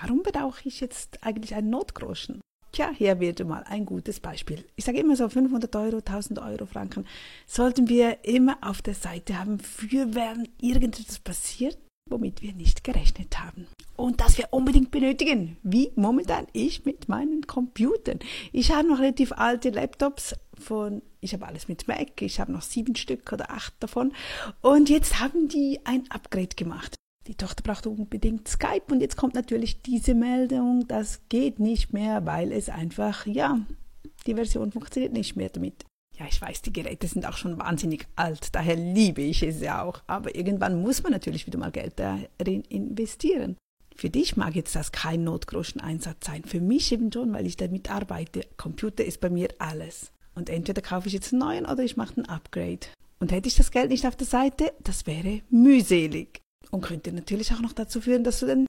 warum brauche ich jetzt eigentlich einen Notgroschen? Tja, hier wird mal ein gutes Beispiel. Ich sage immer so 500 Euro, 1000 Euro Franken sollten wir immer auf der Seite haben, für wenn irgendetwas passiert, womit wir nicht gerechnet haben. Und das wir unbedingt benötigen, wie momentan ich mit meinen Computern. Ich habe noch relativ alte Laptops von, ich habe alles mit Mac, ich habe noch sieben Stück oder acht davon. Und jetzt haben die ein Upgrade gemacht. Die Tochter braucht unbedingt Skype und jetzt kommt natürlich diese Meldung, das geht nicht mehr, weil es einfach, ja, die Version funktioniert nicht mehr damit. Ja, ich weiß, die Geräte sind auch schon wahnsinnig alt, daher liebe ich es ja auch. Aber irgendwann muss man natürlich wieder mal Geld darin investieren. Für dich mag jetzt das kein Notgroschen-Einsatz sein. Für mich eben schon, weil ich damit arbeite. Computer ist bei mir alles. Und entweder kaufe ich jetzt einen neuen oder ich mache ein Upgrade. Und hätte ich das Geld nicht auf der Seite, das wäre mühselig. Und könnte natürlich auch noch dazu führen, dass du den